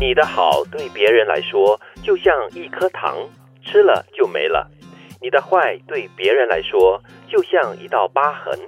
你的好对别人来说就像一颗糖，吃了就没了；你的坏对别人来说就像一道疤痕，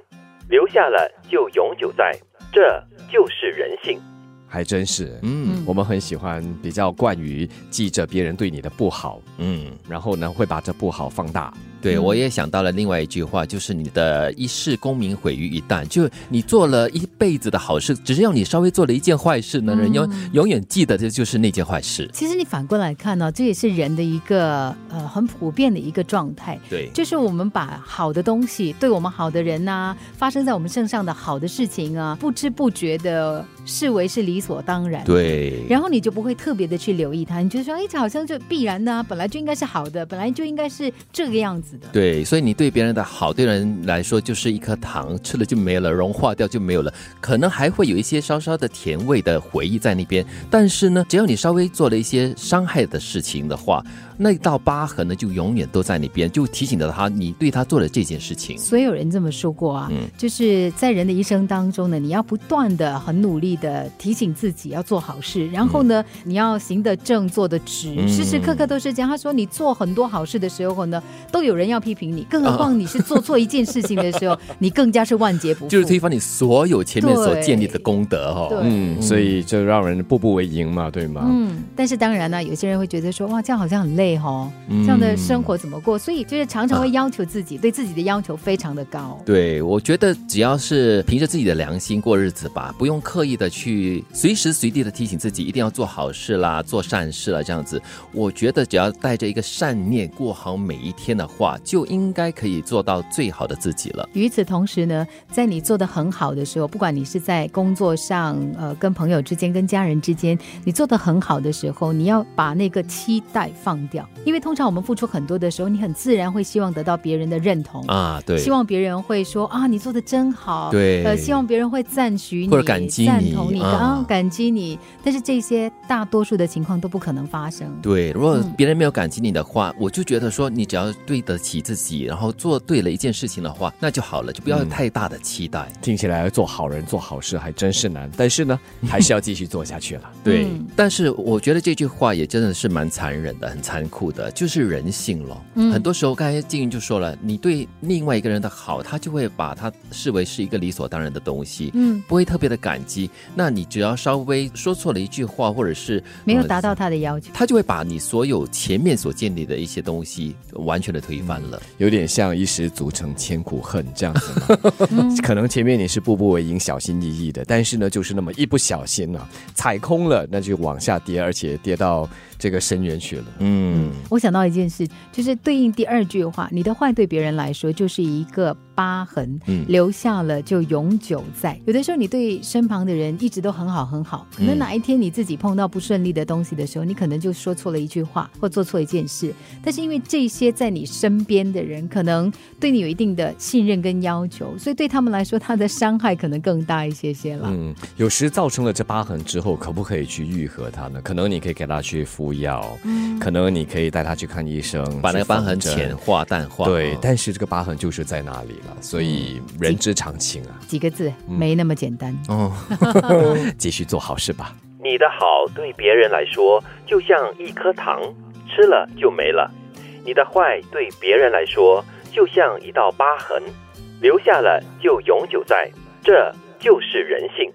留下了就永久在。这就是人性。还真是，嗯我们很喜欢比较惯于记着别人对你的不好，嗯，然后呢会把这不好放大。对，嗯我也想到了另外一句话，就是你的一世功名毁于一旦，就你做了一辈子的好事，只是要你稍微做了一件坏事呢，人永永远记得的就是那件坏事。其实你反过来看呢、这也是人的一个呃很普遍的一个状态。对，就是我们把好的东西，对我们好的人呐、发生在我们身上的好的事情啊，不知不觉的视为是理所当然。。对，然后你就不会特别的去留意它，你就说，哎，这好像就必然的、啊，本来就应该是好的，本来就应该是这个样子的。对，所以你对别人的好，对人来说就是一颗糖，吃了就没了，融化掉就没有了，可能还会有一些稍稍的甜味的回忆在那边。但是呢，只要你稍微做了一些伤害的事情的话，那道疤痕呢就永远都在那边，就提醒着他，你对他做了这件事情。所以有人这么说过啊，嗯就是在人的一生当中呢，你要不断的很努力的提醒自己要做好事，然后呢，你要行得正，坐得直，嗯时时刻刻都是这样。他说，你做很多好事的时候呢，都有人要批评你，更何况你是做错一件事情的时候，你更加是万劫不复。就是推翻你所有前面所建立的功德哦。嗯，所以就让人步步为营嘛，对吗？嗯，但是当然呢，有些人会觉得说，哇，这样好像很累哦，嗯这样的生活怎么过？所以就是常常会要求自己，对自己的要求非常的高。对，我觉得只要是凭着自己的良心过日子吧，不用刻意的去随时随地的提醒自己一定要做好事啦、做善事啦，这样子，我觉得只要带着一个善念过好每一天的话，就应该可以做到最好的自己了。与此同时呢，在你做的很好的时候，不管你是在工作上、呃，跟朋友之间、跟家人之间，你做的很好的时候，你要把那个期待放掉，因为通常我们付出很多的时候，你很自然会希望得到别人的认同。啊，对，希望别人会说啊，你做的真好，对呃，希望别人会赞许你，或者感激你赞同你，啊啊，感激你。但是这些大多数的情况都不可能发生。对，如果嗯别人没有感激你的话，我就觉得说，你只要对得起自己，然后做对了一件事情的话，那就好了，就不要有太大的期待。听起来做好人做好事还真是难，但是呢，还是要继续做下去了。对，嗯但是我觉得这句话也真的是蛮残忍的，很残酷的，就是人性咯。嗯很多时候，刚才静云就说了，你对另外一个人的好，他就会把他视为是一个理所当然的东西，嗯，不会特别的感激。那你只要稍微说错了一句话，或者是呃没有达到他的要求。他就会把你所有前面所建立的一些东西完全的推翻了。有点像一时足成千古恨这样子嘛。可能前面你是步步为营、小心翼翼的，但是呢，就是那么一不小心啊、踩空了，那就往下跌，而且跌到这个深渊去了。嗯，我想到一件事，就是对应第二句话，你的坏对别人来说就是一个疤痕，嗯留下了就永久在。有的时候你对身旁的人一直都很好很好，可能嗯哪一天你自己碰到不顺利的东西的时候，你可能就说错了一句话或做错一件事，但是因为这些在你身边的人可能对你有一定的信任跟要求，所以对他们来说，他的伤害可能更大一些些了。嗯，有时造成了这疤痕之后，可不可以去愈合它呢？可能你可以给他去敷药，可能你可以带他去看医生，把那个疤痕浅化淡化。对哦，但是这个疤痕就是在那里了，所以人之常情啊，几个字，没那么简单。哦，继续做好事吧。你的好对别人来说就像一颗糖，吃了就没了；你的坏对别人来说就像一道疤痕，留下了就永久在。这就是人性。